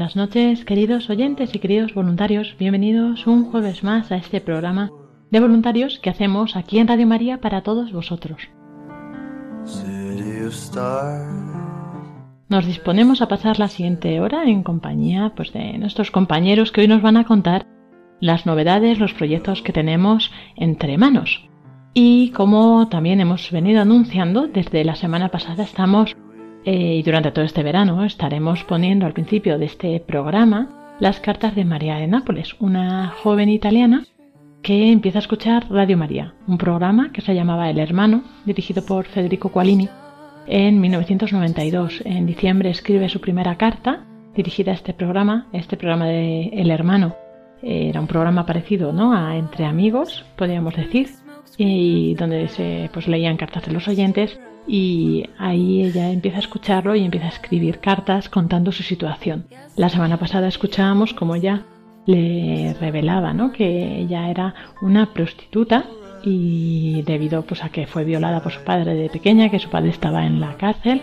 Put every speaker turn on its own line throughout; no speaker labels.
Buenas noches, queridos oyentes y queridos voluntarios. Bienvenidos un jueves más a este programa de voluntarios que hacemos aquí en Radio María para todos vosotros. Nos disponemos a pasar la siguiente hora en compañía pues, de nuestros compañeros que hoy nos van a contar las novedades, los proyectos que tenemos entre manos. Y como también hemos venido anunciando, desde la semana pasada estamos eh, y durante todo este verano estaremos poniendo al principio de este programa las cartas de María de Nápoles, una joven italiana que empieza a escuchar Radio María, un programa que se llamaba El Hermano, dirigido por Federico Qualini en 1992. En diciembre escribe su primera carta dirigida a este programa, este programa de El Hermano. Era un programa parecido ¿no? a Entre Amigos, podríamos decir, y donde se pues, leían cartas de los oyentes y ahí ella empieza a escucharlo y empieza a escribir cartas contando su situación. La semana pasada escuchábamos como ella le revelaba ¿no? que ella era una prostituta y debido pues, a que fue violada por su padre de pequeña, que su padre estaba en la cárcel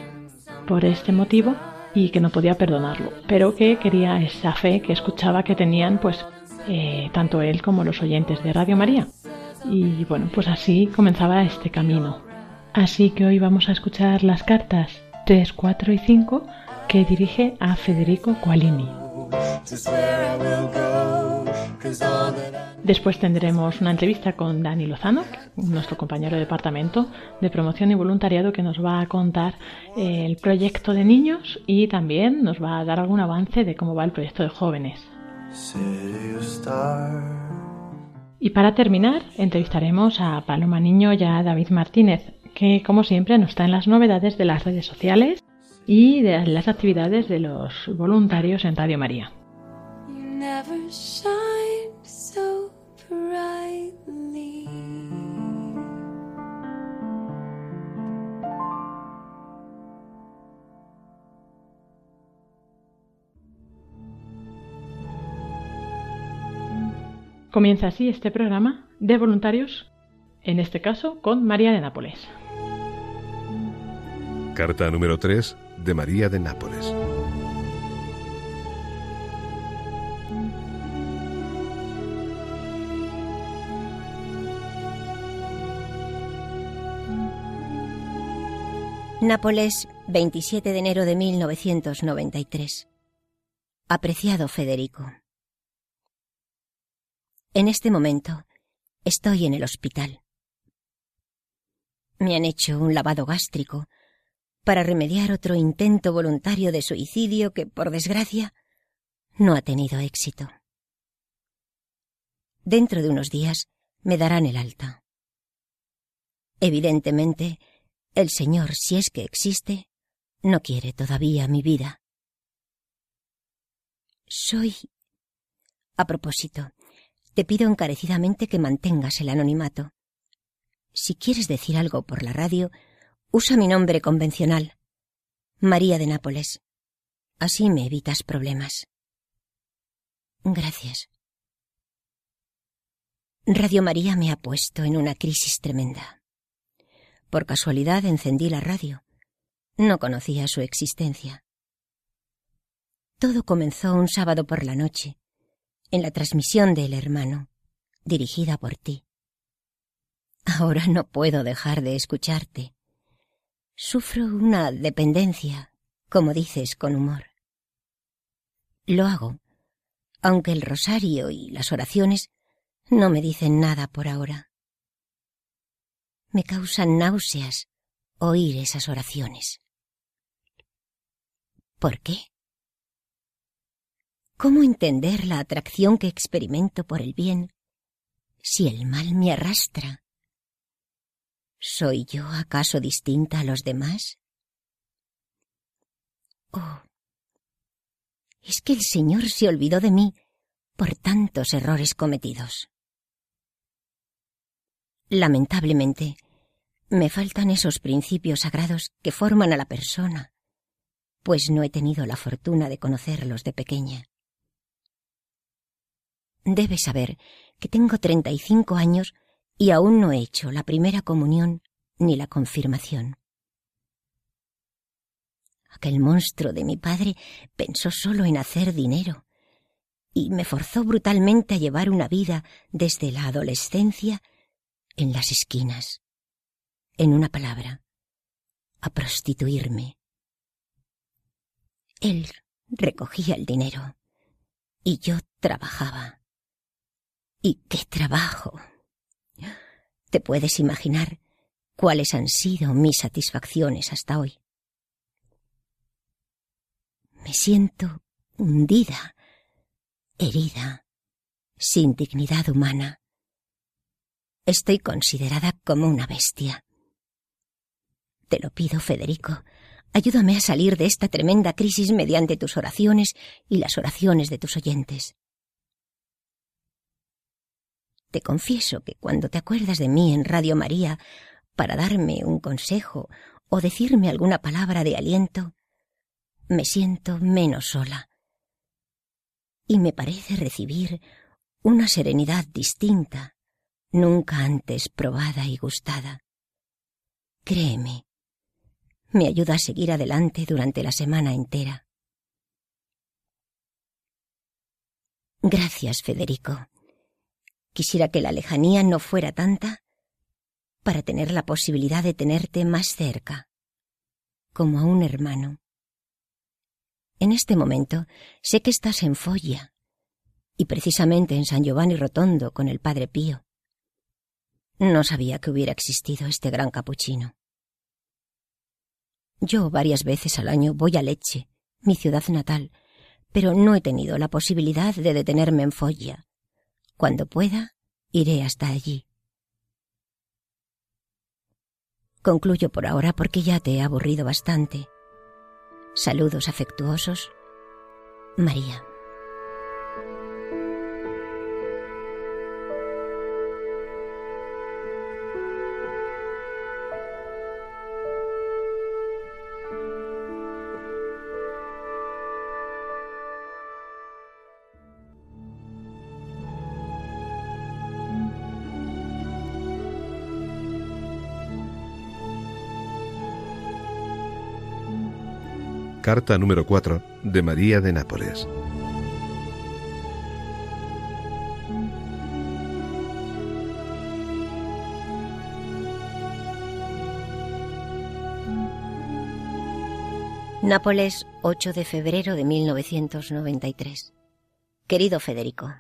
por este motivo y que no podía perdonarlo, pero que quería esa fe que escuchaba que tenían pues eh, tanto él como los oyentes de Radio María. Y bueno, pues así comenzaba este camino. Así que hoy vamos a escuchar las cartas 3, 4 y 5 que dirige a Federico Qualini. Después tendremos una entrevista con Dani Lozano, nuestro compañero de departamento de promoción y voluntariado, que nos va a contar eh, el proyecto de niños y también nos va a dar algún avance de cómo va el proyecto de jóvenes. Y para terminar, entrevistaremos a Paloma Niño y a David Martínez, que como siempre nos traen las novedades de las redes sociales y de las actividades de los voluntarios en Radio María. Comienza así este programa de voluntarios, en este caso con María de Nápoles.
Carta número 3 de María de Nápoles.
Nápoles, 27 de enero de 1993. Apreciado Federico. En este momento estoy en el hospital. Me han hecho un lavado gástrico para remediar otro intento voluntario de suicidio que, por desgracia, no ha tenido éxito. Dentro de unos días me darán el alta. Evidentemente, el Señor, si es que existe, no quiere todavía mi vida. Soy... A propósito, te pido encarecidamente que mantengas el anonimato. Si quieres decir algo por la radio, usa mi nombre convencional, María de Nápoles. Así me evitas problemas. Gracias. Radio María me ha puesto en una crisis tremenda. Por casualidad encendí la radio. No conocía su existencia. Todo comenzó un sábado por la noche, en la transmisión de El Hermano, dirigida por ti. Ahora no puedo dejar de escucharte. Sufro una dependencia, como dices con humor. Lo hago, aunque el rosario y las oraciones no me dicen nada por ahora. Me causan náuseas oír esas oraciones. ¿Por qué? ¿Cómo entender la atracción que experimento por el bien si el mal me arrastra? ¿Soy yo acaso distinta a los demás? Oh, es que el Señor se olvidó de mí por tantos errores cometidos. Lamentablemente, me faltan esos principios sagrados que forman a la persona, pues no he tenido la fortuna de conocerlos de pequeña. Debes saber que tengo treinta y cinco años y aún no he hecho la primera comunión ni la confirmación. Aquel monstruo de mi padre pensó solo en hacer dinero y me forzó brutalmente a llevar una vida desde la adolescencia en las esquinas. En una palabra, a prostituirme. Él recogía el dinero y yo trabajaba. ¿Y qué trabajo? Te puedes imaginar cuáles han sido mis satisfacciones hasta hoy. Me siento hundida, herida, sin dignidad humana. Estoy considerada como una bestia. Te lo pido, Federico. Ayúdame a salir de esta tremenda crisis mediante tus oraciones y las oraciones de tus oyentes. Te confieso que cuando te acuerdas de mí en Radio María para darme un consejo o decirme alguna palabra de aliento, me siento menos sola. Y me parece recibir una serenidad distinta, nunca antes probada y gustada. Créeme, me ayuda a seguir adelante durante la semana entera. Gracias, Federico. Quisiera que la lejanía no fuera tanta para tener la posibilidad de tenerte más cerca, como a un hermano. En este momento sé que estás en Foggia, y precisamente en San Giovanni Rotondo con el Padre Pío. No sabía que hubiera existido este gran capuchino. Yo varias veces al año voy a Leche, mi ciudad natal, pero no he tenido la posibilidad de detenerme en Foggia. Cuando pueda, iré hasta allí. Concluyo por ahora porque ya te he aburrido bastante Saludos afectuosos, María.
Carta número 4 de María de Nápoles.
Nápoles, 8 de febrero de 1993. Querido Federico,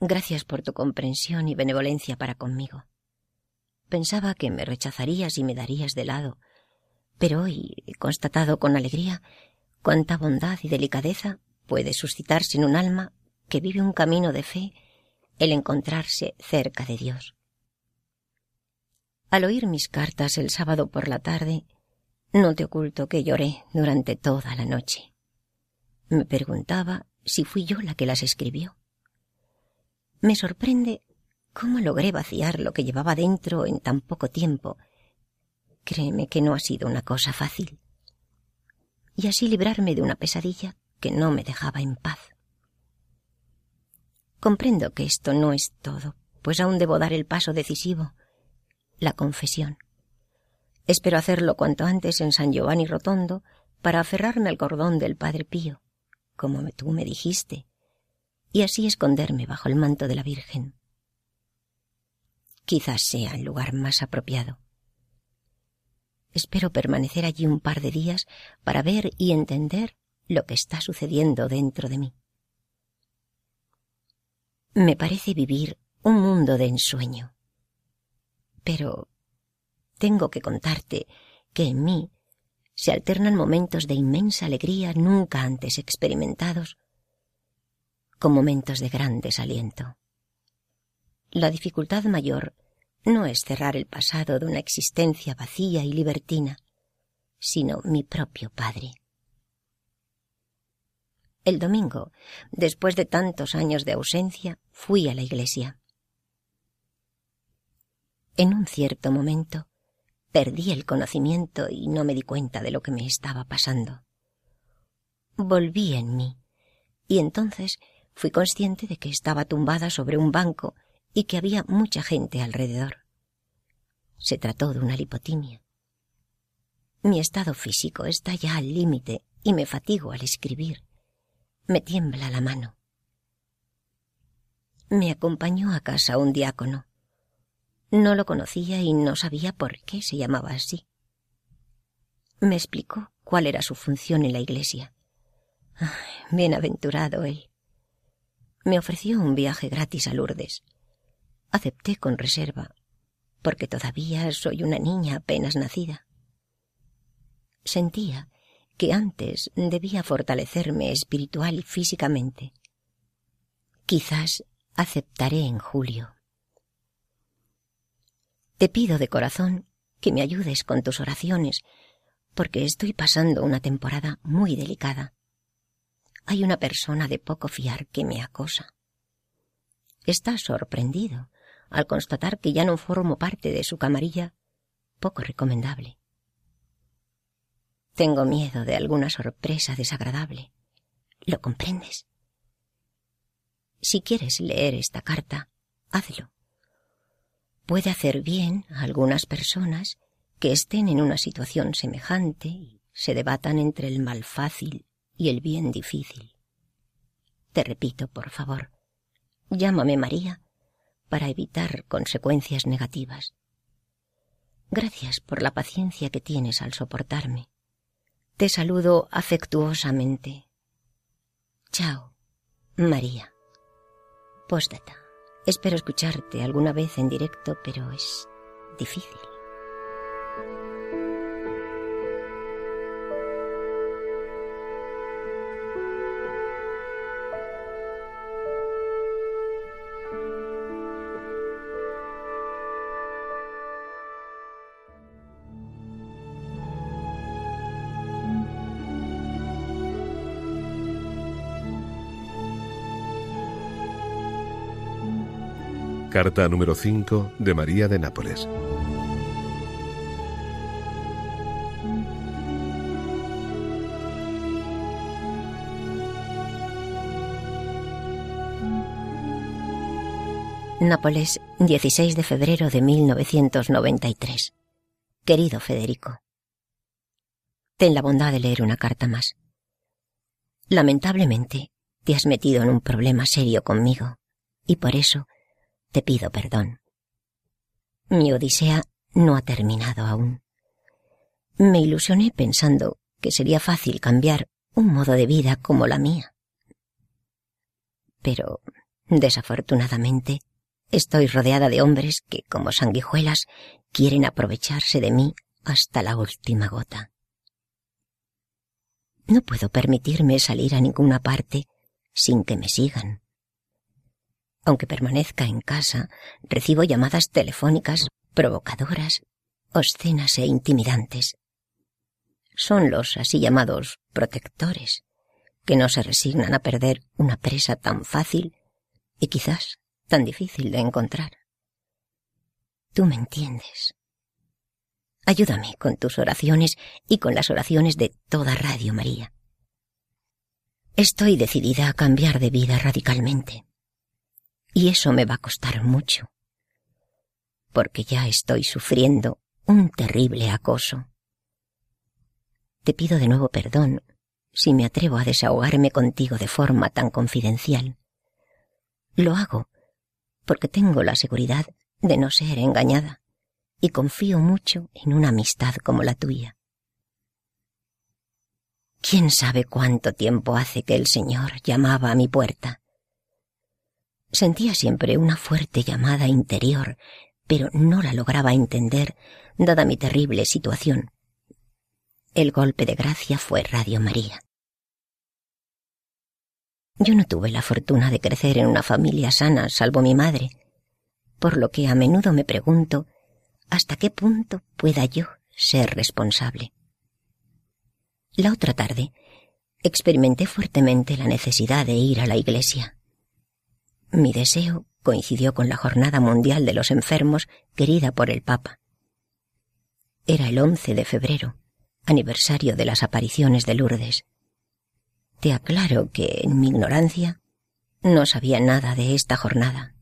gracias por tu comprensión y benevolencia para conmigo. Pensaba que me rechazarías y me darías de lado, pero hoy he constatado con alegría cuánta bondad y delicadeza puede suscitarse en un alma que vive un camino de fe el encontrarse cerca de Dios. Al oír mis cartas el sábado por la tarde, no te oculto que lloré durante toda la noche. Me preguntaba si fui yo la que las escribió. Me sorprende cómo logré vaciar lo que llevaba dentro en tan poco tiempo Créeme que no ha sido una cosa fácil. Y así librarme de una pesadilla que no me dejaba en paz. Comprendo que esto no es todo, pues aún debo dar el paso decisivo, la confesión. Espero hacerlo cuanto antes en San Giovanni Rotondo para aferrarme al cordón del Padre Pío, como tú me dijiste, y así esconderme bajo el manto de la Virgen. Quizás sea el lugar más apropiado. Espero permanecer allí un par de días para ver y entender lo que está sucediendo dentro de mí. Me parece vivir un mundo de ensueño. Pero tengo que contarte que en mí se alternan momentos de inmensa alegría nunca antes experimentados con momentos de gran desaliento. la dificultad mayor no es cerrar el pasado de una existencia vacía y libertina, sino mi propio padre. El domingo, después de tantos años de ausencia, fui a la iglesia. En un cierto momento perdí el conocimiento y no me di cuenta de lo que me estaba pasando. Volví en mí y entonces fui consciente de que estaba tumbada sobre un banco y que había mucha gente alrededor. Se trató de una lipotimia. Mi estado físico está ya al límite y me fatigo al escribir. Me tiembla la mano. Me acompañó a casa un diácono. No lo conocía y no sabía por qué se llamaba así. Me explicó cuál era su función en la iglesia. bienaventurado él. Me ofreció un viaje gratis a Lourdes. Acepté con reserva, porque todavía soy una niña apenas nacida. Sentía que antes debía fortalecerme espiritual y físicamente. Quizás aceptaré en julio. Te pido de corazón que me ayudes con tus oraciones, porque estoy pasando una temporada muy delicada. Hay una persona de poco fiar que me acosa. Está sorprendido al constatar que ya no formo parte de su camarilla poco recomendable. Tengo miedo de alguna sorpresa desagradable. ¿Lo comprendes? Si quieres leer esta carta, hazlo. Puede hacer bien a algunas personas que estén en una situación semejante y se debatan entre el mal fácil y el bien difícil. Te repito, por favor, llámame María para evitar consecuencias negativas. Gracias por la paciencia que tienes al soportarme. Te saludo afectuosamente. Chao, María. Póstata. Espero escucharte alguna vez en directo, pero es difícil.
Carta número 5 de María de Nápoles.
Nápoles, 16 de febrero de 1993. Querido Federico, ten la bondad de leer una carta más. Lamentablemente, te has metido en un problema serio conmigo, y por eso te pido perdón. Mi odisea no ha terminado aún. Me ilusioné pensando que sería fácil cambiar un modo de vida como la mía. Pero, desafortunadamente, estoy rodeada de hombres que, como sanguijuelas, quieren aprovecharse de mí hasta la última gota. No puedo permitirme salir a ninguna parte sin que me sigan. Aunque permanezca en casa, recibo llamadas telefónicas provocadoras, obscenas e intimidantes. Son los así llamados protectores, que no se resignan a perder una presa tan fácil y quizás tan difícil de encontrar. Tú me entiendes. Ayúdame con tus oraciones y con las oraciones de toda Radio María. Estoy decidida a cambiar de vida radicalmente. Y eso me va a costar mucho, porque ya estoy sufriendo un terrible acoso. Te pido de nuevo perdón si me atrevo a desahogarme contigo de forma tan confidencial. Lo hago porque tengo la seguridad de no ser engañada y confío mucho en una amistad como la tuya. ¿Quién sabe cuánto tiempo hace que el Señor llamaba a mi puerta? Sentía siempre una fuerte llamada interior, pero no la lograba entender, dada mi terrible situación. El golpe de gracia fue Radio María. Yo no tuve la fortuna de crecer en una familia sana, salvo mi madre, por lo que a menudo me pregunto hasta qué punto pueda yo ser responsable. La otra tarde experimenté fuertemente la necesidad de ir a la iglesia. Mi deseo coincidió con la Jornada Mundial de los Enfermos querida por el Papa. Era el 11 de febrero, aniversario de las apariciones de Lourdes. Te aclaro que en mi ignorancia no sabía nada de esta jornada.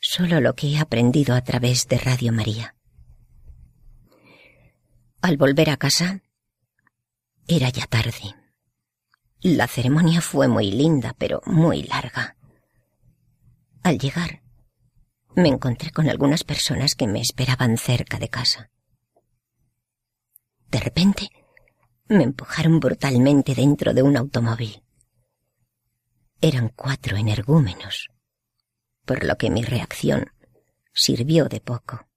Solo lo que he aprendido a través de Radio María. Al volver a casa, era ya tarde. La ceremonia fue muy linda, pero muy larga. Al llegar, me encontré con algunas personas que me esperaban cerca de casa. De repente, me empujaron brutalmente dentro de un automóvil. Eran cuatro energúmenos, por lo que mi reacción sirvió de poco.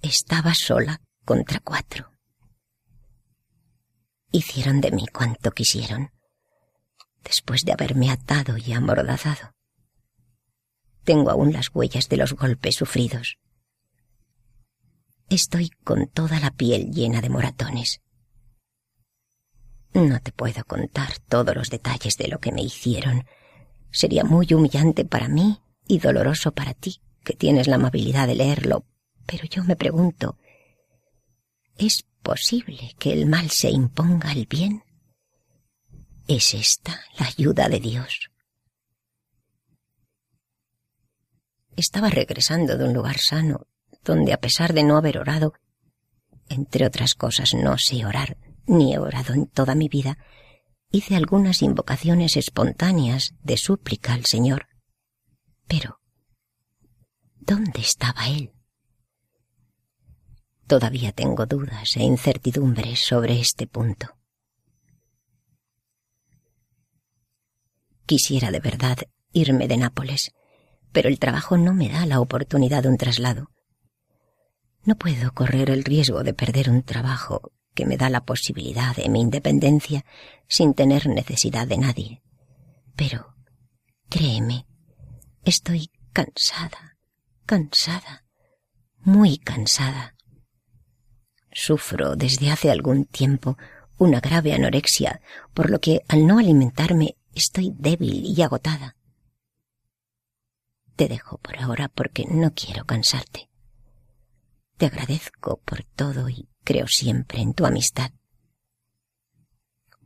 Estaba sola contra cuatro. Hicieron de mí cuanto quisieron, después de haberme atado y amordazado. Tengo aún las huellas de los golpes sufridos. Estoy con toda la piel llena de moratones. No te puedo contar todos los detalles de lo que me hicieron. Sería muy humillante para mí y doloroso para ti, que tienes la amabilidad de leerlo. Pero yo me pregunto, ¿es posible que el mal se imponga al bien? ¿Es esta la ayuda de Dios? Estaba regresando de un lugar sano, donde a pesar de no haber orado, entre otras cosas no sé orar, ni he orado en toda mi vida, hice algunas invocaciones espontáneas de súplica al Señor. Pero, ¿dónde estaba Él? Todavía tengo dudas e incertidumbres sobre este punto. Quisiera de verdad irme de Nápoles, pero el trabajo no me da la oportunidad de un traslado. No puedo correr el riesgo de perder un trabajo que me da la posibilidad de mi independencia sin tener necesidad de nadie. Pero, créeme, estoy cansada, cansada, muy cansada. Sufro desde hace algún tiempo una grave anorexia, por lo que al no alimentarme estoy débil y agotada. Te dejo por ahora porque no quiero cansarte. Te agradezco por todo y creo siempre en tu amistad.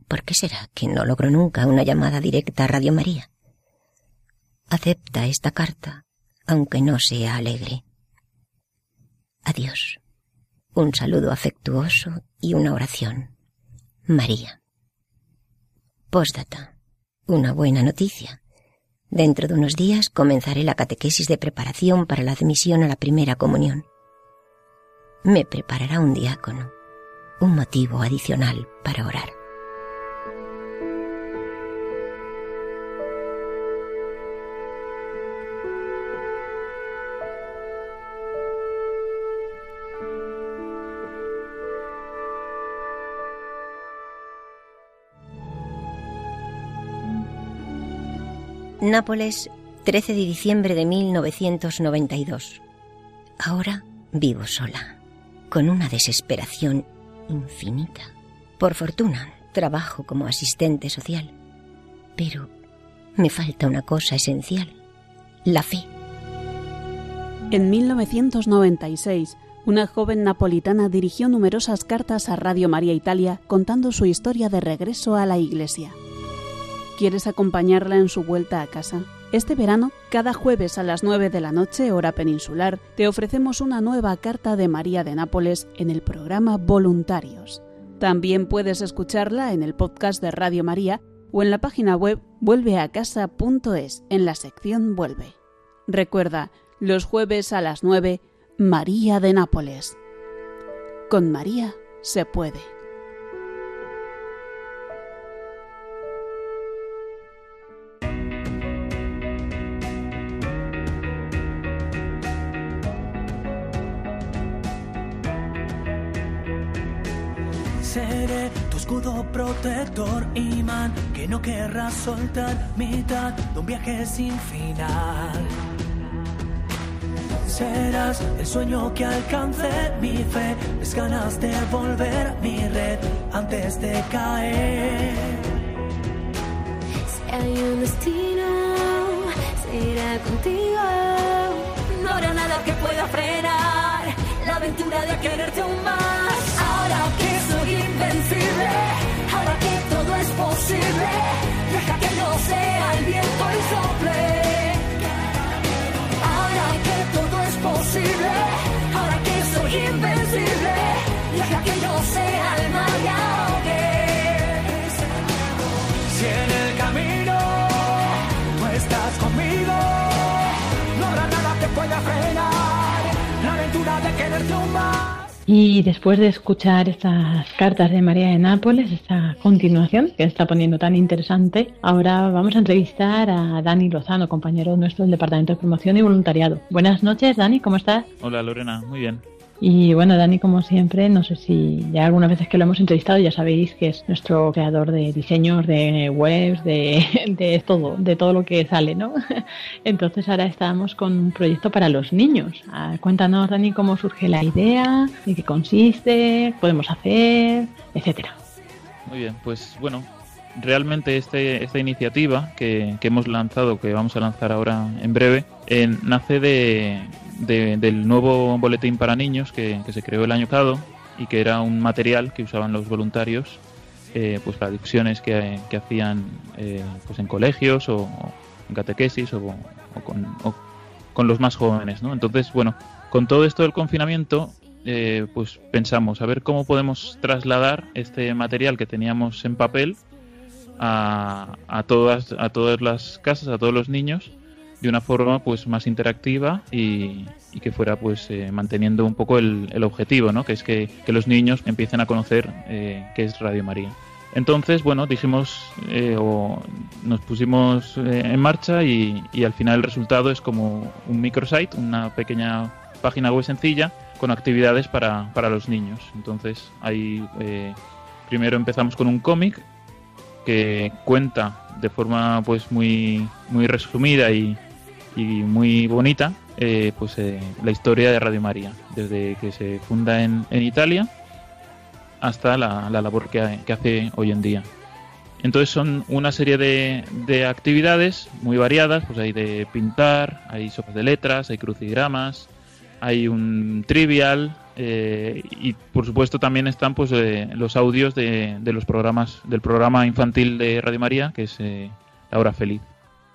¿Por qué será que no logro nunca una llamada directa a Radio María? Acepta esta carta, aunque no sea alegre. Adiós. Un saludo afectuoso y una oración. María. Postdata. Una buena noticia. Dentro de unos días comenzaré la catequesis de preparación para la admisión a la primera comunión. Me preparará un diácono, un motivo adicional para orar. Nápoles, 13 de diciembre de 1992. Ahora vivo sola, con una desesperación infinita. Por fortuna, trabajo como asistente social. Pero me falta una cosa esencial, la fe.
En 1996, una joven napolitana dirigió numerosas cartas a Radio María Italia contando su historia de regreso a la iglesia. ¿Quieres acompañarla en su vuelta a casa? Este verano, cada jueves a las 9 de la noche, hora peninsular, te ofrecemos una nueva carta de María de Nápoles en el programa Voluntarios. También puedes escucharla en el podcast de Radio María o en la página web vuelveacasa.es en la sección Vuelve. Recuerda, los jueves a las 9, María de Nápoles. Con María se puede.
Seré tu escudo protector, imán, que no querrás soltar, mitad de un viaje sin final. Serás el sueño que alcance mi fe, es ganas de volver mi red antes de caer.
Si hay un destino, será contigo. No habrá nada que pueda frenar la aventura de quererte aún más. Ahora que invencible, ahora que todo es posible, deja que no sea el viento y sople. Ahora que todo es posible, ahora que soy invencible, deja que no sea el mar y ahogue.
Si en el camino tú estás conmigo, no habrá nada que pueda frenar la aventura de quererte aún más.
Y después de escuchar estas cartas de María de Nápoles, esta continuación que está poniendo tan interesante, ahora vamos a entrevistar a Dani Lozano, compañero nuestro del Departamento de Promoción y Voluntariado. Buenas noches, Dani, ¿cómo estás?
Hola Lorena, muy bien.
Y bueno, Dani, como siempre, no sé si ya algunas veces que lo hemos entrevistado ya sabéis que es nuestro creador de diseños, de webs, de, de todo, de todo lo que sale, ¿no? Entonces ahora estamos con un proyecto para los niños. Ah, Cuéntanos, Dani, cómo surge la idea, en qué consiste, qué podemos hacer, etcétera.
Muy bien, pues bueno, realmente este, esta iniciativa que, que hemos lanzado, que vamos a lanzar ahora en breve, eh, nace de, de- del nuevo boletín para niños que, se creó el año pasado y que era un material que usaban los voluntarios eh, pues para difusiones que, que hacían eh, pues en colegios o, en catequesis o, o con, o con los más jóvenes, ¿no? Entonces, bueno, con todo esto del confinamiento, eh, pues pensamos a ver cómo podemos trasladar este material que teníamos en papel a, a todas a todas las casas, a todos los niños de una forma pues más interactiva y, que fuera pues eh, manteniendo un poco el, el objetivo, ¿no? Que es que, que los niños empiecen a conocer eh, qué es Radio María. Entonces, bueno, dijimos eh, o nos pusimos eh, en marcha y, y al final el resultado es como un microsite, una pequeña página web sencilla con actividades para, para los niños. Entonces, ahí eh, primero empezamos con un cómic que cuenta de forma pues muy muy resumida y, y muy bonita eh, pues eh, la historia de Radio María desde que se funda en, en Italia hasta la, la labor que, que hace hoy en día entonces son una serie de, de actividades muy variadas pues hay de pintar hay sopas de letras hay crucigramas hay un trivial eh, y por supuesto también están pues los audios de, de los programas del programa infantil de Radio María que es La Hora Feliz.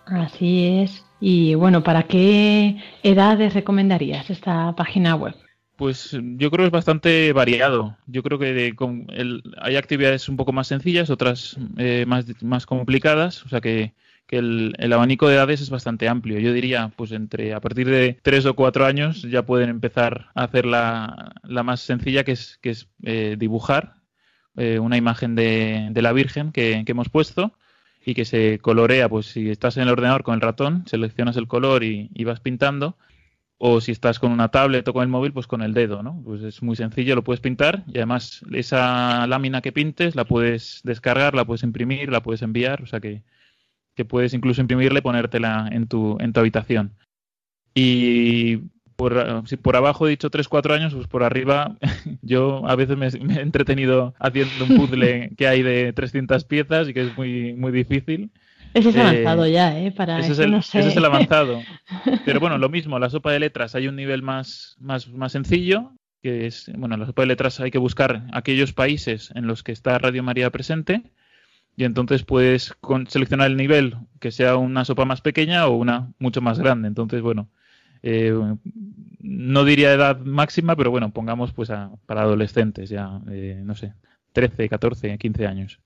Así es. Y bueno, ¿para qué edades recomendarías esta página web?
Pues yo creo que es bastante variado. Yo creo que de- con el- hay actividades un poco más sencillas, otras eh, más, más complicadas, o sea que, el, el abanico de edades es bastante amplio. Yo diría, pues entre a partir de tres o cuatro años ya pueden empezar a hacer la, la más sencilla, que es, que es eh, dibujar eh, una imagen de, de la Virgen que, que hemos puesto y que se colorea, pues si estás en el ordenador con el ratón, seleccionas el color y, vas pintando o si estás con una tablet o con el móvil, pues con el dedo, ¿no? Pues es muy sencillo, lo puedes pintar y además esa lámina que pintes la puedes descargar, la puedes imprimir, la puedes enviar, o sea que, que puedes incluso imprimirla y ponértela en tu, en tu habitación. Y por, si por abajo he dicho 3-4 años, pues por arriba yo a veces me, me he entretenido haciendo un puzzle que hay de 300 piezas y que es muy, muy difícil.
Ese es
Eh,
avanzado ya, ¿eh? Para
ese, es el,
no sé.
ese es el avanzado. Pero bueno, lo mismo, la sopa de letras hay un nivel más, más, más sencillo, que es, bueno, en la sopa de letras hay que buscar aquellos países en los que está Radio María presente y entonces puedes con- seleccionar el nivel que sea una sopa más pequeña o una mucho más grande. Entonces, bueno, eh, no diría edad máxima, pero bueno, pongamos pues a- para adolescentes ya, eh, no sé, 13, 14, 15 años.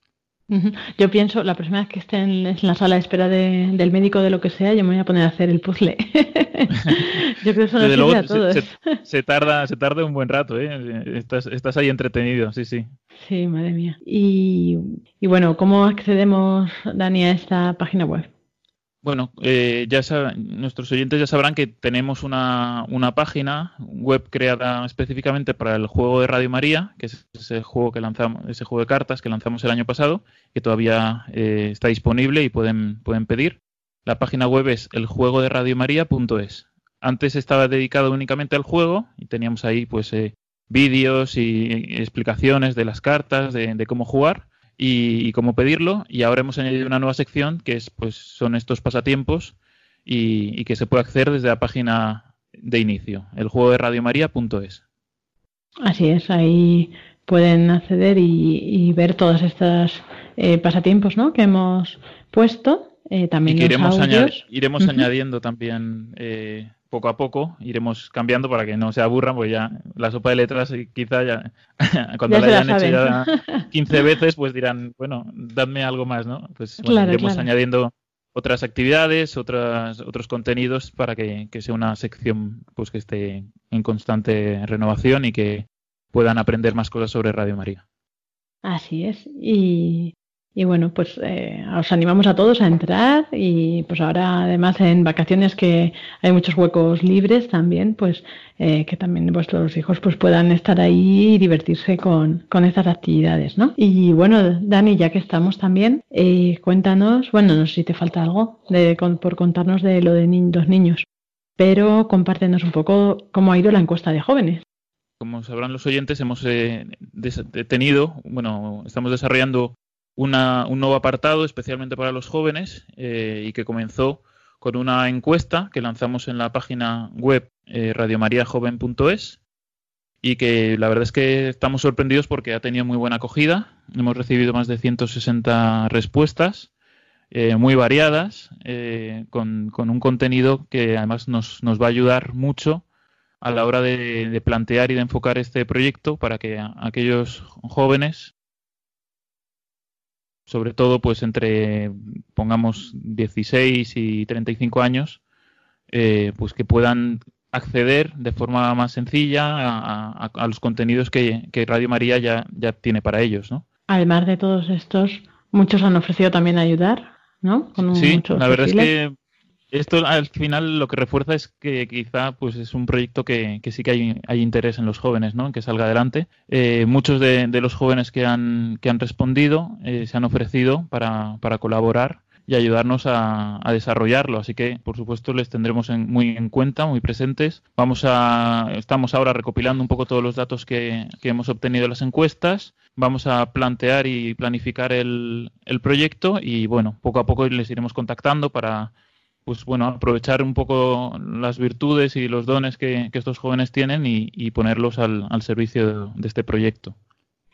Yo pienso, la próxima vez que esté en, en la sala de espera de- del médico de lo que sea, yo me voy a poner a hacer el puzzle. yo creo que
Desde luego
a
se-
todos.
se, se tarda, se tarda un buen rato, ¿eh? Estás, estás ahí entretenido, sí, sí.
Sí, madre mía. Y, y bueno, ¿cómo accedemos, Dani, a esta página web?
Bueno, eh, ya nuestros oyentes ya sabrán que tenemos una, una página web creada específicamente para el juego de Radio María, que es ese juego que lanzamos, ese juego de cartas que lanzamos el año pasado, que todavía eh, está disponible y pueden, pueden pedir. La página web es eljuegoderadiomaria.es. antes estaba dedicado únicamente al juego y teníamos ahí pues eh, vídeos y explicaciones de las cartas, de, cómo jugar y, cómo pedirlo. Y ahora hemos añadido una nueva sección que es pues son estos pasatiempos y, y que se puede acceder desde la página de inicio, el juego de radiomaria.es.
Así es, ahí pueden acceder y, ver todos estos eh, pasatiempos ¿no? que hemos puesto. Eh, también
y iremos, iremos añadiendo también eh, poco a poco, iremos cambiando para que no se aburran, porque ya la sopa de letras quizá ya cuando la hayan hecho ya 15 veces, pues dirán, bueno, dadme algo más, ¿no? Pues iremos añadiendo otras actividades, otras, otros contenidos para que, que, sea una sección pues que esté en constante renovación y que puedan aprender más cosas sobre Radio María.
Así es. Y, bueno, pues eh, os animamos a todos a entrar y pues ahora además en vacaciones que hay muchos huecos libres también, pues eh, que también vuestros hijos pues puedan estar ahí y divertirse con, con estas actividades, ¿no? Y bueno, Dani, ya que estamos también, eh, cuéntanos, bueno, no sé si te falta algo de, por contarnos de lo de los niños, pero compártenos un poco cómo ha ido la encuesta de jóvenes
como sabrán los oyentes, hemos eh, tenido, bueno, estamos desarrollando un nuevo apartado especialmente para los jóvenes eh, y que comenzó con una encuesta que lanzamos en la página web eh, radiomariajoven.es y que la verdad es que estamos sorprendidos porque ha tenido muy buena acogida. Hemos recibido más de 160 respuestas eh, muy variadas, con, con, un contenido que además nos, nos va a ayudar mucho a la hora de, plantear y de enfocar este proyecto para que aquellos jóvenes, sobre todo pues entre, pongamos, 16 y 35 años, eh, pues que puedan acceder de forma más sencilla a, los contenidos que, Radio María ya, ya tiene para ellos, ¿no?
Además de todos estos, muchos han ofrecido también ayudar, ¿no?
sí, la verdad es que esto al final lo que refuerza es que quizá pues es un proyecto que, sí que hay, hay, interés en los jóvenes, ¿no? En que salga adelante. Eh, muchos de, los jóvenes que han, que han respondido eh, se han ofrecido para, para colaborar y ayudarnos a, desarrollarlo. Así que, por supuesto, les tendremos muy en cuenta, muy presentes. Vamos a, estamos ahora recopilando un poco todos los datos que, que hemos obtenido en las encuestas. Vamos a plantear y planificar el, el proyecto y, bueno, poco a poco les iremos contactando para pues bueno, aprovechar un poco las virtudes y los dones que, estos jóvenes tienen y, ponerlos al, servicio de, este proyecto.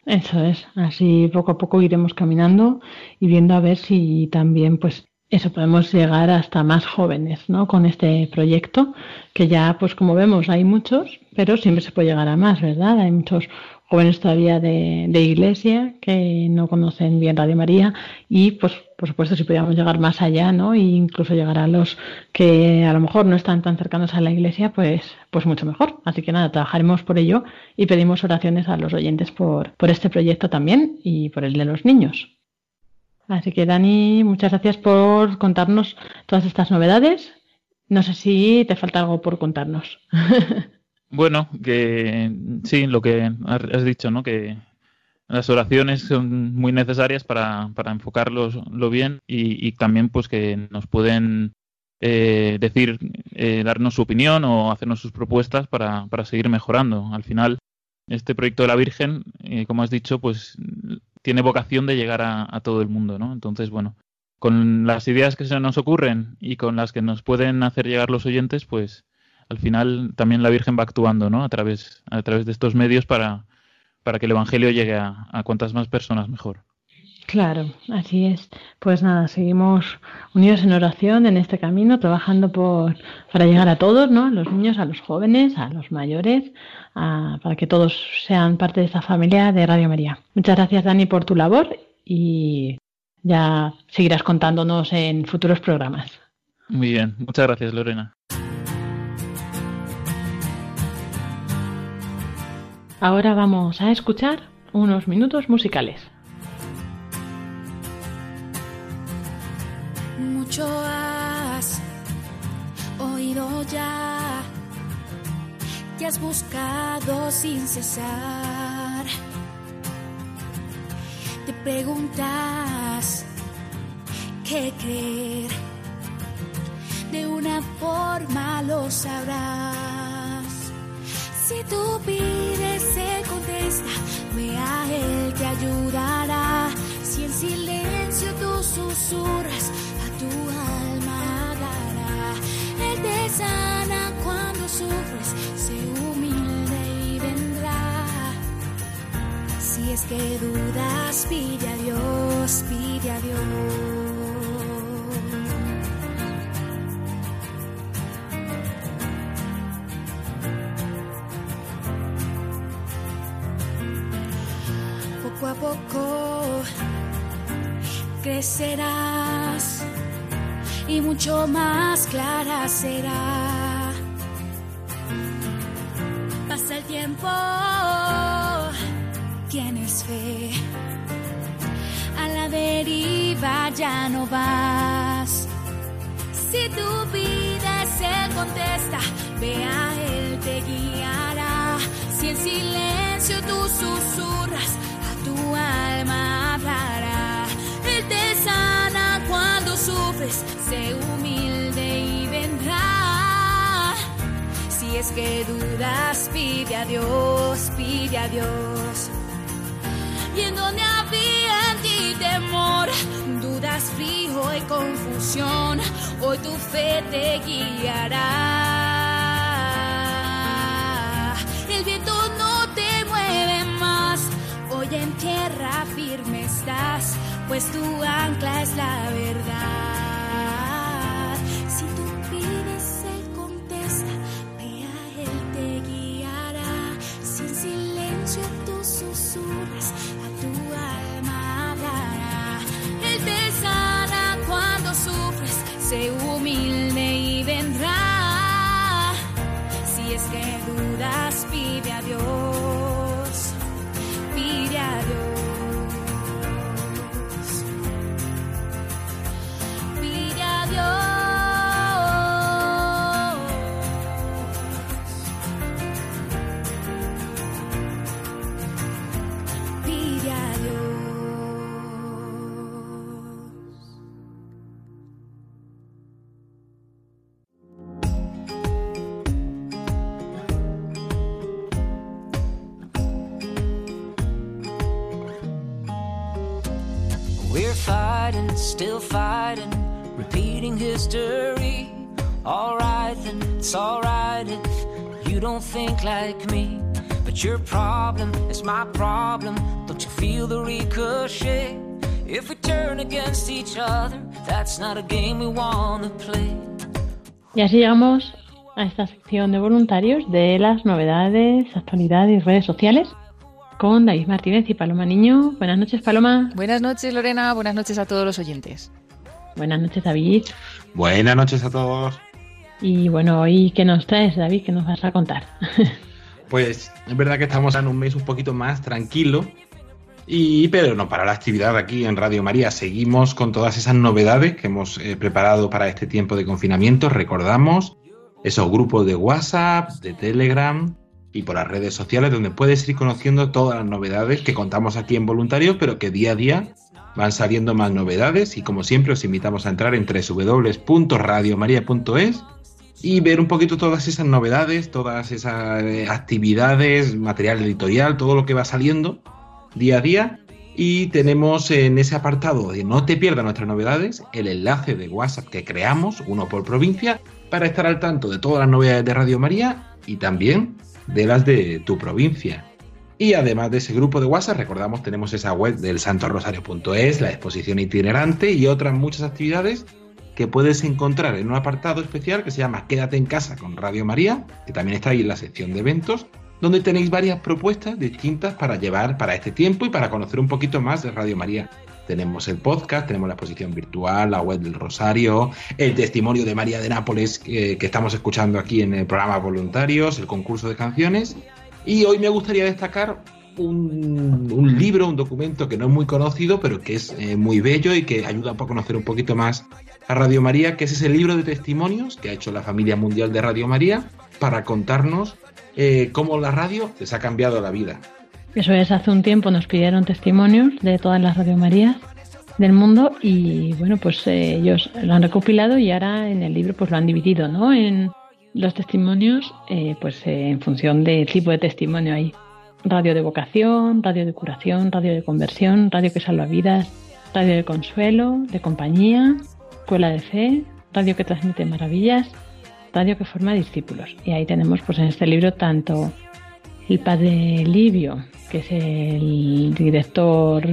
Eso es, así poco a poco iremos caminando y viendo a ver si también pues eso podemos llegar hasta más jóvenes, ¿no? Con este proyecto, que ya pues como vemos hay muchos, pero siempre se puede llegar a más, ¿verdad? Hay muchos jóvenes todavía de, de, iglesia que no conocen bien Radio María y pues por supuesto si pudiéramos llegar más allá no e incluso llegar a los que a lo mejor no están tan cercanos a la iglesia pues pues mucho mejor. Así que nada trabajaremos por ello y pedimos oraciones a los oyentes por, por este proyecto también y por el de los niños. Así que Dani muchas gracias por contarnos todas estas novedades. No sé si te falta algo por contarnos
Bueno, que sí, lo que has dicho, ¿no? Que las oraciones son muy necesarias para, para enfocarlos lo bien y, también pues que nos pueden eh, decir, eh, darnos su opinión o hacernos sus propuestas para, para seguir mejorando. Al final, este proyecto de la Virgen, eh, como has dicho, pues tiene vocación de llegar a, a, todo el mundo, ¿no? Entonces, bueno, con las ideas que se nos ocurren y con las que nos pueden hacer llegar los oyentes, pues al final también la Virgen va actuando ¿no? a, través, a través de estos medios para, para que el Evangelio llegue a, a cuantas más personas mejor.
Claro, así es. Pues nada, seguimos unidos en oración en este camino, trabajando por, para llegar a todos, ¿no? A los niños, a los jóvenes, a los mayores, para que todos sean parte de esta familia de Radio María. Muchas gracias, Dani, por tu labor y ya seguirás contándonos en futuros programas.
Muy bien, muchas gracias, Lorena.
Ahora vamos a escuchar unos minutos musicales.
Mucho has oído ya, te has buscado sin cesar. Te preguntas qué creer,
de una forma lo sabrás. Si tú pides, Él contesta, ve a Él te ayudará. Si en silencio tú susurras, a tu alma hablará. Él te sana cuando sufres, se humilde y vendrá. Si es que dudas, pide a Dios, pide a Dios. Poco crecerás y mucho más clara será. Pasa el tiempo, tienes fe, a la deriva ya no vas. Si tu vida se contesta, ve a Él te guiará. Si en silencio tú susurras, alma hablará. Él te sana cuando sufres, sé humilde y vendrá. Si es que dudas, pide a Dios, pide a Dios. Y en donde había en ti temor, dudas, frío y confusión, hoy tu fe te guiará. Tierra firme estás, pues tu ancla es la verdad. Si tú pides, Él contesta, ve a Él te guiará. Si en silencio tú susurras, a tu alma hablará. Él te sana cuando sufres, sé humilde y vendrá. Si es que dudas, pide a Dios,
don't think like me. But your problem is my problem. Don't you feel the ricochet? If we turn against each other, that's not a game we wanna play.
Y así llegamos a esta sección de voluntarios de las novedades, actualidades y redes sociales con David Martínez y Paloma Niño. Buenas noches, Paloma.
Buenas noches, Lorena. Buenas noches a todos los oyentes.
Buenas noches, David.
Buenas noches a todos.
Y bueno, hoy qué nos traes, David, qué nos vas a contar.
Pues es verdad que estamos en un mes un poquito más tranquilo, y, pero no para la actividad aquí en Radio María. Seguimos con todas esas novedades que hemos eh, preparado para este tiempo de confinamiento. Recordamos esos grupos de WhatsApp, de Telegram y por las redes sociales donde puedes ir conociendo todas las novedades que contamos aquí en voluntarios, pero que día a día van saliendo más novedades y como siempre os invitamos a entrar en www.radiomaria.es y ver un poquito todas esas novedades, todas esas eh, actividades, material editorial, todo lo que va saliendo día a día. Y tenemos en ese apartado de no te pierdas nuestras novedades el enlace de WhatsApp que creamos, uno por provincia, para estar al tanto de todas las novedades de Radio María y también de las de tu provincia. Y además de ese grupo de WhatsApp, recordamos, tenemos esa web del santorosario.es, la exposición itinerante y otras muchas actividades que puedes encontrar en un apartado especial que se llama Quédate en casa con Radio María, que también está ahí en la sección de eventos, donde tenéis varias propuestas distintas para llevar para este tiempo y para conocer un poquito más de Radio María. Tenemos el podcast, tenemos la exposición virtual, la web del Rosario, el testimonio de María de Nápoles que, que estamos escuchando aquí en el programa Voluntarios, el concurso de canciones. Y hoy me gustaría destacar un, libro, un documento que no es muy conocido, pero que es eh, muy bello y que ayuda a conocer un poquito más a Radio María, que es ese libro de testimonios que ha hecho la familia mundial de Radio María para contarnos eh, cómo la radio les ha cambiado la vida.
Eso es, hace un tiempo nos pidieron testimonios de todas las Radio Marías del mundo y bueno, pues eh, ellos lo han recopilado y ahora en el libro pues lo han dividido, ¿no? En los testimonios, eh, pues en función del tipo de testimonio hay radio de vocación, radio de curación, radio de conversión, radio que salva vidas, radio de consuelo, de compañía, escuela de fe, radio que transmite maravillas, radio que forma discípulos. Y ahí tenemos pues en este libro tanto el padre Livio, que es el director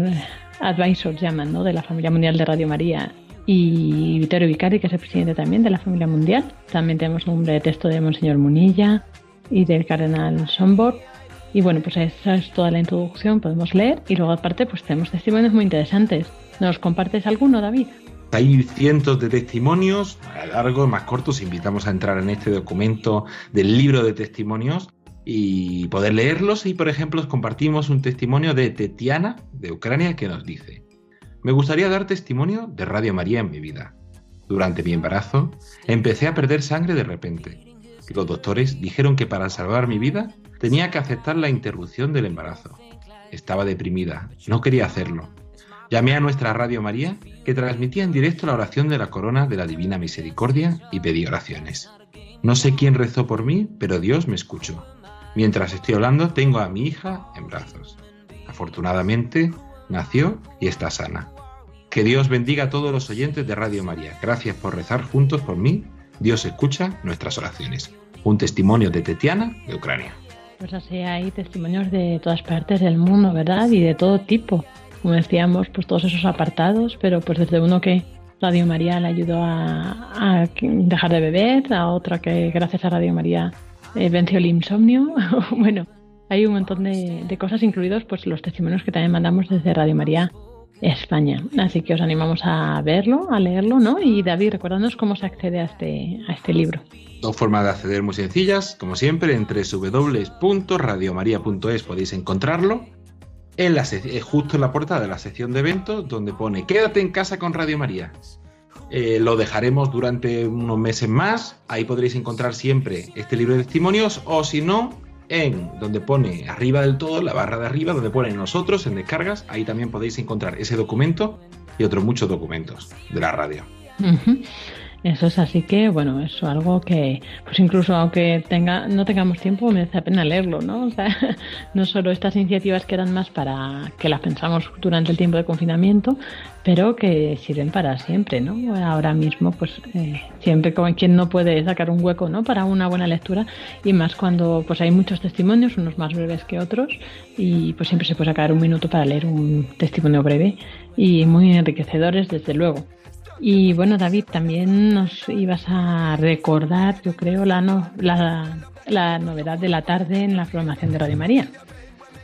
advisor llaman, ¿no? de la familia mundial de Radio María, y Vittorio Vicari, que es el presidente también de la familia mundial. También tenemos un breve texto de Monseñor Munilla y del cardenal Sombor. Y bueno, pues esa es toda la introducción, podemos leer. Y luego aparte, pues tenemos testimonios muy interesantes. ¿Nos compartes alguno, David?
Hay cientos de testimonios, largos, más cortos. Invitamos a entrar en este documento del libro de testimonios y poder leerlos. Y, por ejemplo, os compartimos un testimonio de Tetiana, de Ucrania, que nos dice, me gustaría dar testimonio de Radio María en mi vida. Durante mi embarazo, empecé a perder sangre de repente. Los doctores dijeron que para salvar mi vida tenía que aceptar la interrupción del embarazo. Estaba deprimida, no quería hacerlo. Llamé a nuestra Radio María, que transmitía en directo la oración de la corona de la Divina Misericordia, y pedí oraciones. No sé quién rezó por mí, pero Dios me escuchó. Mientras estoy hablando, tengo a mi hija en brazos. Afortunadamente, nació y está sana. Que Dios bendiga a todos los oyentes de Radio María. Gracias por rezar juntos por mí. Dios escucha nuestras oraciones. Un testimonio de Tetiana, de Ucrania.
Pues así hay testimonios de todas partes del mundo, ¿verdad? Y de todo tipo como decíamos, pues todos esos apartados, pero pues desde uno que Radio María le ayudó a, dejar de beber, a otra que gracias a Radio María eh, venció el insomnio. bueno, hay un montón de, cosas incluidos pues los testimonios que también mandamos desde Radio María España. Así que os animamos a verlo, a leerlo, ¿no? Y David, recuérdanos cómo se accede a este, a este libro.
Dos formas de acceder muy sencillas, como siempre, en www.radiomaria.es podéis encontrarlo en la eh, justo en la portada de la sección de eventos donde pone quédate en casa con Radio María. Eh, lo dejaremos durante unos meses más. Ahí podréis encontrar siempre este libro de testimonios o si no, en donde pone arriba del todo, la barra de arriba, donde pone nosotros en descargas, ahí también podéis encontrar ese documento y otros muchos documentos de la radio.
Eso es así que, bueno, es algo que, pues incluso aunque tenga, no tengamos tiempo, merece la pena leerlo, ¿no? O sea, no solo estas iniciativas que eran más para que las pensamos durante el tiempo de confinamiento, pero que sirven para siempre, ¿no? Ahora mismo, pues eh, siempre como quien no puede sacar un hueco, ¿no? Para una buena lectura y más cuando pues hay muchos testimonios, unos más breves que otros y pues siempre se puede sacar un minuto para leer un testimonio breve y muy enriquecedores, desde luego. Y bueno, David, también nos ibas a recordar, yo creo, la, no, la, novedad de la tarde en la programación de Radio María.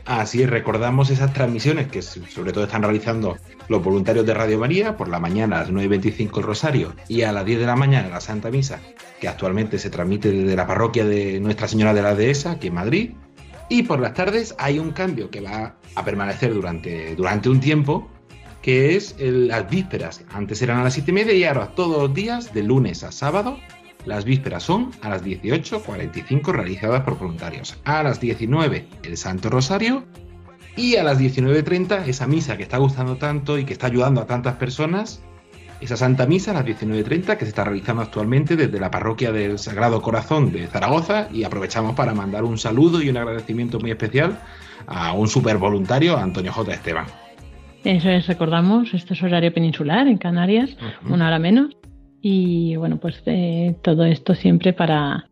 Así es, recordamos esas transmisiones que sobre todo están realizando los voluntarios de Radio María por la mañana a las 9.25 el Rosario y a las 10 de la mañana la Santa Misa, que actualmente se transmite desde la parroquia de Nuestra Señora de la Dehesa, aquí en Madrid. Y por las tardes hay un cambio que va a permanecer durante, durante un tiempo, que es las vísperas. Antes eran a las 7 y media y ahora todos los días, de lunes a sábado, las vísperas son a las 18.45 realizadas por voluntarios. A las 19 el Santo Rosario y a las 19.30 esa misa que está gustando tanto y que está ayudando a tantas personas. Esa Santa Misa a las 19.30 que se está realizando actualmente desde la parroquia del Sagrado Corazón de Zaragoza y aprovechamos para mandar un saludo y un agradecimiento muy especial a un super voluntario, Antonio J. Esteban.
Eso es, recordamos, esto es horario peninsular en Canarias, una hora menos. Y bueno, pues eh, todo esto siempre para,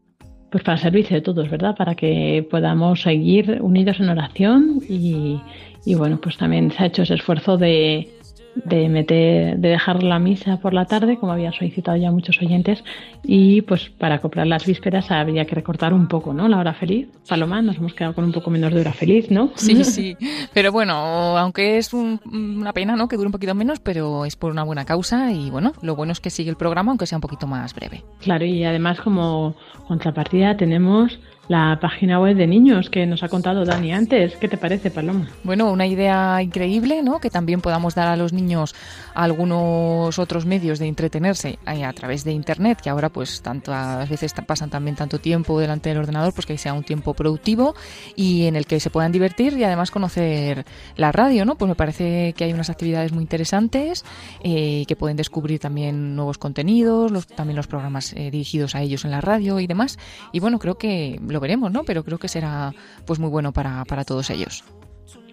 pues para servicio de todos, ¿verdad? Para que podamos seguir unidos en oración y, y bueno, pues también se ha hecho ese esfuerzo de, de meter, de dejar la misa por la tarde, como había solicitado ya muchos oyentes, y pues para acoplar las vísperas había que recortar un poco, ¿no? La hora feliz. Paloma, nos hemos quedado con un poco menos de hora feliz, ¿no?
Sí, sí. Pero bueno, aunque es una pena, ¿no? Que dure un poquito menos, pero es por una buena causa y bueno, lo bueno es que sigue el programa, aunque sea un poquito más breve.
Claro, y además como contrapartida tenemos la página web de niños que nos ha contado Dani antes. ¿Qué te parece, Paloma?
Bueno, una idea increíble, ¿no? Que también podamos dar a los niños algunos otros medios de entretenerse eh, a través de Internet, que ahora pues tantas veces pasan también tanto tiempo delante del ordenador, pues que sea un tiempo productivo y en el que se puedan divertir y además conocer la radio, ¿no? Pues me parece que hay unas actividades muy interesantes, eh, que pueden descubrir también nuevos contenidos, los, también los programas eh, dirigidos a ellos en la radio y demás. Y bueno, creo que lo veremos, ¿no? Pero creo que será pues muy bueno para, para todos ellos.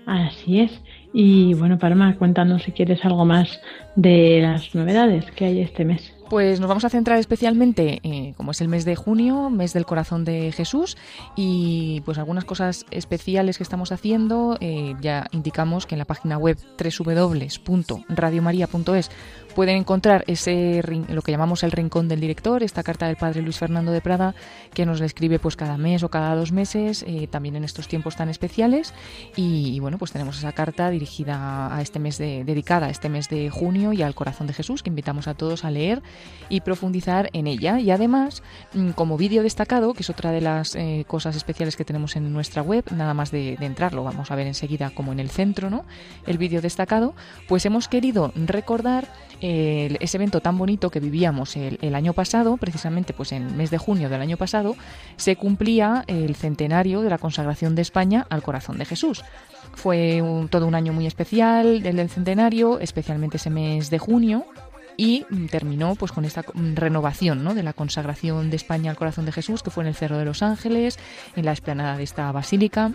Así es. Y bueno, Paloma, cuéntanos si quieres algo más de las novedades que hay este mes.
Pues nos vamos a centrar especialmente, eh, como es el mes de junio, mes del corazón de Jesús, y pues algunas cosas especiales que estamos haciendo. Eh, ya indicamos que en la página web www.radiomaria.es pueden encontrar ese lo que llamamos el rincón del director, esta carta del padre Luis Fernando de Prada que nos le escribe pues cada mes o cada dos meses, eh, también en estos tiempos tan especiales. Y, bueno, pues tenemos esa carta dirigida a este mes de, dedicada a este mes de junio y al corazón de Jesús, que invitamos a todos a leer y profundizar en ella. Y además, mm, como vídeo destacado, que es otra de las eh, cosas especiales que tenemos en nuestra web, nada más de, de entrarlo, vamos a ver enseguida como en el centro, ¿no? El vídeo destacado, pues hemos querido recordar ese evento tan bonito que vivíamos el, año pasado, precisamente pues en el mes de junio del año pasado, se cumplía el centenario de la consagración de España al corazón de Jesús. Fue todo un año muy especial del centenario, especialmente ese mes de junio, y terminó pues con esta renovación ¿no? de la consagración de España al corazón de Jesús, que fue en el Cerro de los Ángeles, en la explanada de esta basílica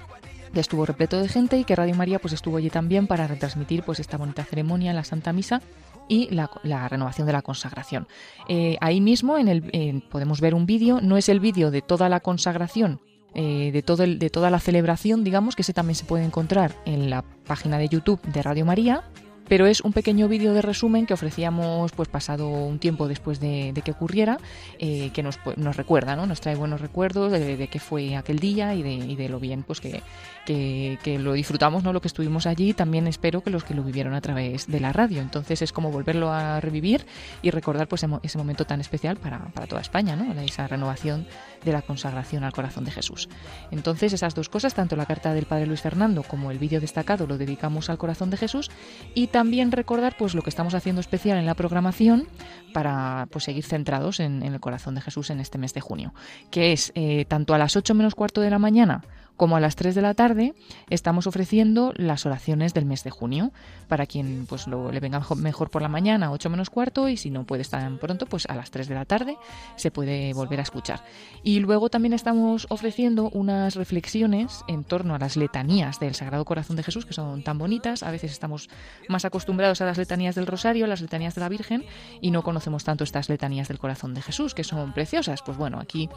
que estuvo repleto de gente y que Radio María pues estuvo allí también para retransmitir pues esta bonita ceremonia, la Santa Misa y la, renovación de la consagración. Eh, ahí mismo en el, podemos ver un vídeo, no es el vídeo de toda la consagración, eh, de, todo de toda la celebración, digamos, que ese también se puede encontrar en la página de YouTube de Radio María, pero es un pequeño vídeo de resumen que ofrecíamos pues pasado un tiempo después de, que ocurriera, eh, que nos, pues, nos recuerda, ¿no? nos trae buenos recuerdos de, de qué fue aquel día y de, de lo bien pues que, que, lo disfrutamos, ¿no? lo que estuvimos allí, también espero que los que lo vivieron a través de la radio. Entonces es como volverlo a revivir y recordar pues ese momento tan especial para, para toda España, ¿no? esa renovación de la consagración al corazón de Jesús. Entonces esas dos cosas, tanto la carta del Padre Luis Fernando como el vídeo destacado lo dedicamos al corazón de Jesús y también recordar pues lo que estamos haciendo especial en la programación para pues, seguir centrados en, el corazón de Jesús en este mes de junio, que es eh, tanto a las 8 menos cuarto de la mañana como a las 3 de la tarde estamos ofreciendo las oraciones del mes de junio. Para quien pues lo, le venga mejor por la mañana 8 menos cuarto y si no puede estar tan pronto pues a las 3 de la tarde se puede volver a escuchar. Y luego también estamos ofreciendo unas reflexiones en torno a las letanías del Sagrado Corazón de Jesús que son tan bonitas. A veces estamos más acostumbrados a las letanías del Rosario a las letanías de la Virgen y no conocemos tanto estas letanías del Corazón de Jesús que son preciosas. Pues bueno aquí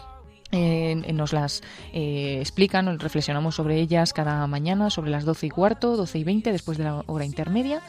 eh, nos las eh, explican, reflexionamos sobre ellas cada mañana, sobre las 12 y cuarto, 12 y 20, después de la hora intermedia,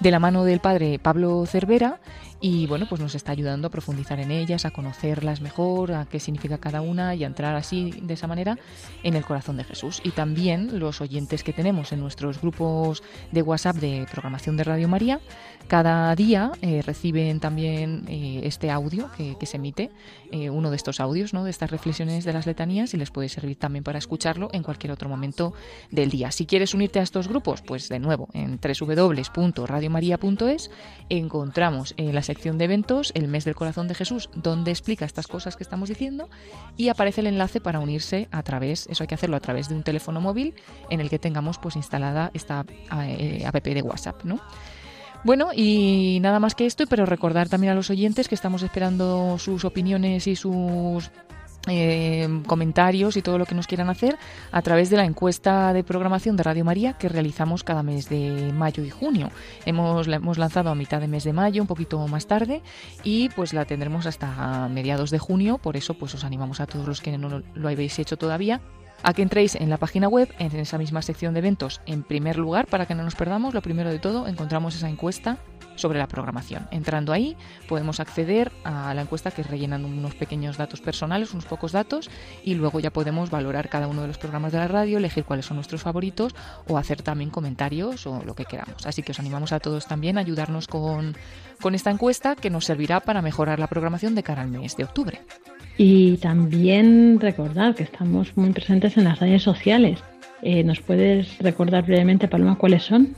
de la mano del padre Pablo Cervera, y bueno, pues nos está ayudando a profundizar en ellas, a conocerlas mejor, a qué significa cada una y a entrar así, de esa manera, en el corazón de Jesús. Y también los oyentes que tenemos en nuestros grupos de WhatsApp de programación de Radio María, cada día eh, reciben también eh, este audio que, se emite, eh, uno de estos audios, ¿no? de estas reflexiones de las letanías y les puede servir también para escucharlo en cualquier otro momento del día. Si quieres unirte a estos grupos, pues de nuevo, en www.radiomaria.es encontramos en la sección de eventos el mes del corazón de Jesús, donde explica estas cosas que estamos diciendo y aparece el enlace para unirse a través, eso hay que hacerlo a través de un teléfono móvil en el que tengamos pues instalada esta app de WhatsApp, ¿no? Bueno, y nada más que esto, pero recordar también a los oyentes que estamos esperando sus opiniones y sus eh, comentarios y todo lo que nos quieran hacer a través de la encuesta de programación de Radio María que realizamos cada mes de mayo y junio. Hemos, la hemos lanzado a mitad de mes de mayo, un poquito más tarde, y pues la tendremos hasta mediados de junio. Por eso, pues os animamos a todos los que no lo habéis hecho todavía a que entréis en la página web, en esa misma sección de eventos, en primer lugar, para que no nos perdamos, lo primero de todo, encontramos esa encuesta sobre la programación. Entrando ahí podemos acceder a la encuesta que rellenan unos pequeños datos personales, unos pocos datos, y luego ya podemos valorar cada uno de los programas de la radio, elegir cuáles son nuestros favoritos o hacer también comentarios o lo que queramos. Así que os animamos a todos también a ayudarnos con, con esta encuesta que nos servirá para mejorar la programación de cara al mes de octubre.
Y también recordar que estamos muy presentes en las redes sociales. Eh, ¿Nos puedes recordar brevemente, Paloma, cuáles son?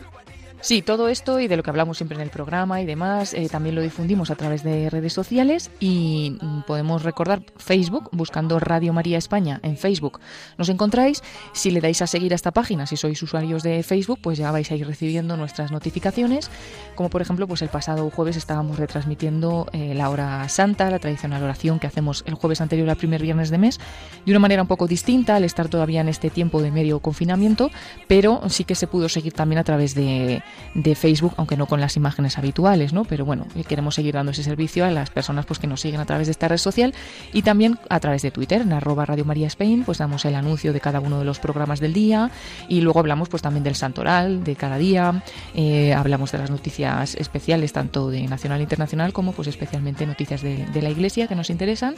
Sí, todo esto y de lo que hablamos siempre en el programa y demás, eh, también lo difundimos a través de redes sociales y mm, podemos recordar Facebook, buscando Radio María España en Facebook. Nos encontráis, si le dais a seguir a esta página, si sois usuarios de Facebook, pues ya vais a ir recibiendo nuestras notificaciones, como por ejemplo, pues el pasado jueves estábamos retransmitiendo eh, la hora santa, la tradicional oración que hacemos el jueves anterior al primer viernes de mes, de una manera un poco distinta al estar todavía en este tiempo de medio confinamiento, pero sí que se pudo seguir también a través de de Facebook, aunque no con las imágenes habituales, ¿no? Pero bueno, queremos seguir dando ese servicio a las personas pues, que nos siguen a través de esta red social y también a través de Twitter, en arroba Radio María Spain, pues damos el anuncio de cada uno de los programas del día y luego hablamos pues también del santoral de cada día, eh, hablamos de las noticias especiales tanto de nacional e internacional como pues especialmente noticias de, la iglesia que nos interesan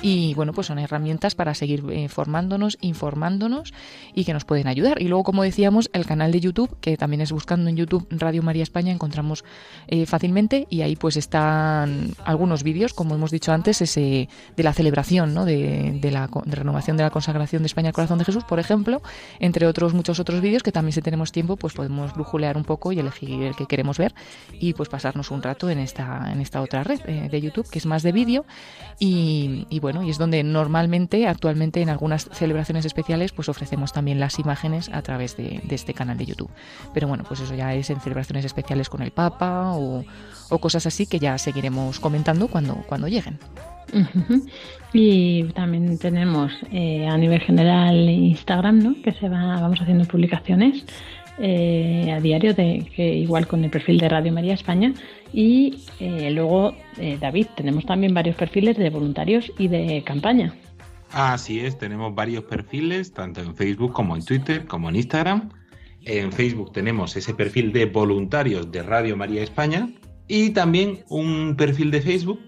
y bueno, pues son herramientas para seguir eh, formándonos, informándonos y que nos pueden ayudar. Y luego, como decíamos, el canal de YouTube, que también es buscando en YouTube Radio María España encontramos eh, fácilmente y ahí pues están algunos vídeos, como hemos dicho antes, ese de la celebración ¿no? de, la renovación de la consagración de España al corazón de Jesús, por ejemplo, entre otros muchos otros vídeos que también si tenemos tiempo pues podemos brujulear un poco y elegir el que queremos ver y pues pasarnos un rato en esta, en esta otra red eh, de YouTube que es más de vídeo y, bueno, y es donde normalmente, actualmente en algunas celebraciones especiales pues ofrecemos también las imágenes a través de, de este canal de YouTube. Pero bueno, pues eso ya es en celebraciones especiales con el Papa o, cosas así que ya seguiremos comentando cuando, cuando lleguen.
Y también tenemos eh, a nivel general Instagram, ¿no? Que se va, vamos haciendo publicaciones eh, a diario, de, que igual con el perfil de Radio María España. Y eh, luego, David, tenemos también varios perfiles de voluntarios y de campaña.
Así es, tenemos varios perfiles, tanto en Facebook como en Twitter, como en Instagram. En Facebook tenemos ese perfil de voluntarios de Radio María España y también un perfil de Facebook,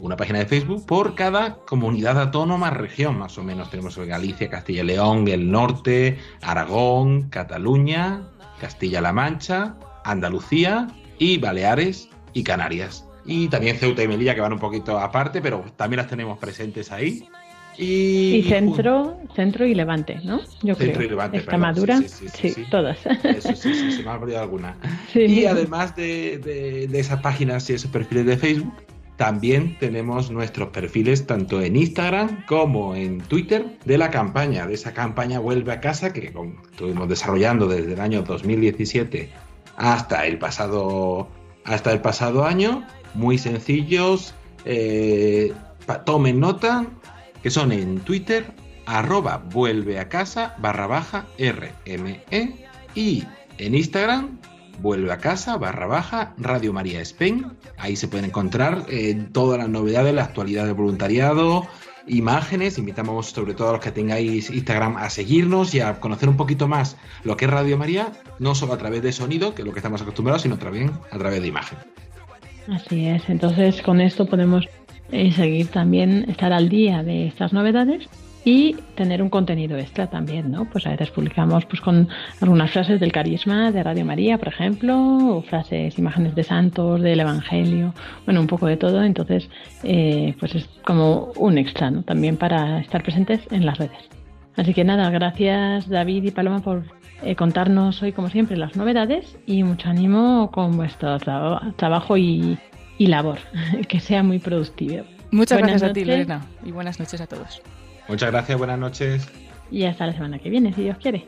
una página de Facebook por cada comunidad autónoma, región más o menos. Tenemos Galicia, Castilla y León, el norte, Aragón, Cataluña, Castilla-La Mancha, Andalucía y Baleares y Canarias. Y también Ceuta y Melilla que van un poquito aparte, pero también las tenemos presentes ahí.
Y, centro, centro y levante, ¿no? Yo centro y levante, Extremadura, sí, todas.
Eso sí, sí, se me ha olvidado alguna. Y además de, de, esas páginas y esos perfiles de Facebook, también tenemos nuestros perfiles tanto en Instagram como en Twitter de la campaña, de esa campaña Vuelve a casa que estuvimos desarrollando desde el año 2017 hasta el pasado, hasta el pasado año. Muy sencillos. Eh, tomen nota, que son en Twitter, arroba vuelve a casa barra baja RME y en Instagram vuelve a casa barra baja Radio María Spain. Ahí se pueden encontrar eh, todas las novedades, la actualidad del voluntariado, imágenes. Invitamos sobre todo a los que tengáis Instagram a seguirnos y a conocer un poquito más lo que es Radio María, no solo a través de sonido, que es lo que estamos acostumbrados, sino también a través de imagen.
Así es, entonces con esto podemos y seguir también, estar al día de estas novedades y tener un contenido extra también, ¿no? Pues a veces publicamos pues con algunas frases del carisma de Radio María, por ejemplo, o frases, imágenes de santos, del Evangelio, bueno, un poco de todo, entonces eh, pues es como un extra, ¿no? También para estar presentes en las redes. Así que nada, gracias David y Paloma por eh, contarnos hoy como siempre las novedades y mucho ánimo con vuestro trabajo y, y labor. Que sea muy productivo.
Muchas gracias a ti, Lorena, y buenas noches a todos.
Muchas gracias, buenas noches.
Y hasta la semana que viene, si Dios quiere.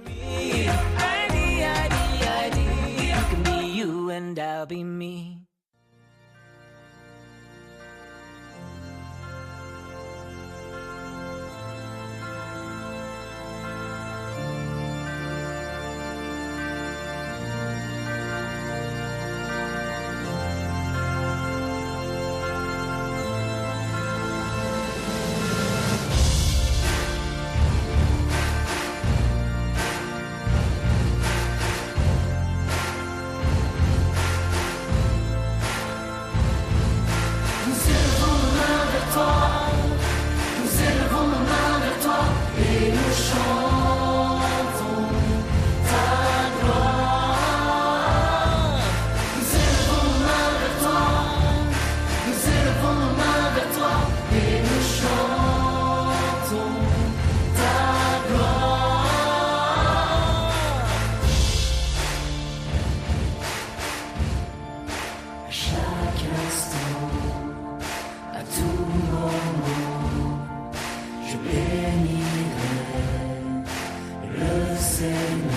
serena,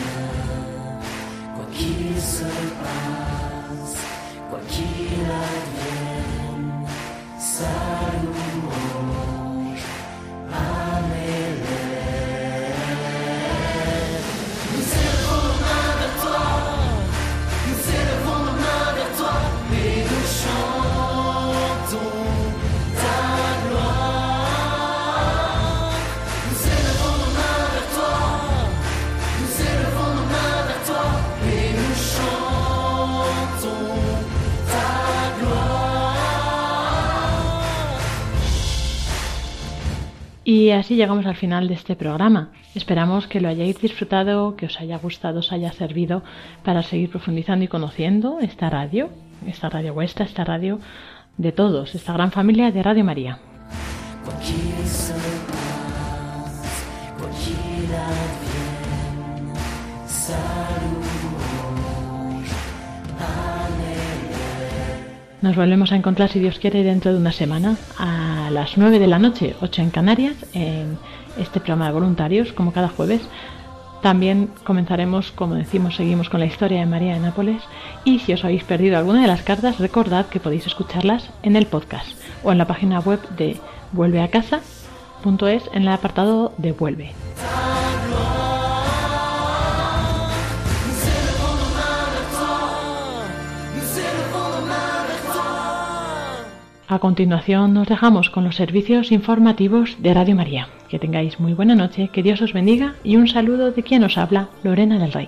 qualquer sopa. Y así llegamos al final de este programa. Esperamos que lo hayáis disfrutado, que os haya gustado, os haya servido para seguir profundizando y conociendo esta radio, esta radio vuestra, esta radio de todos, esta gran familia de Radio María. Nos volvemos a encontrar, si Dios quiere, dentro de una semana a las 9 de la noche, 8 en Canarias, en este programa de voluntarios, como cada jueves. También comenzaremos, como decimos, seguimos con la historia de María de Nápoles. Y si os habéis perdido alguna de las cartas, recordad que podéis escucharlas en el podcast o en la página web de vuelveacasa.es en el apartado de Vuelve. A continuación nos dejamos con los servicios informativos de Radio María. Que tengáis muy buena noche, que Dios os bendiga y un saludo de quien os habla, Lorena del Rey.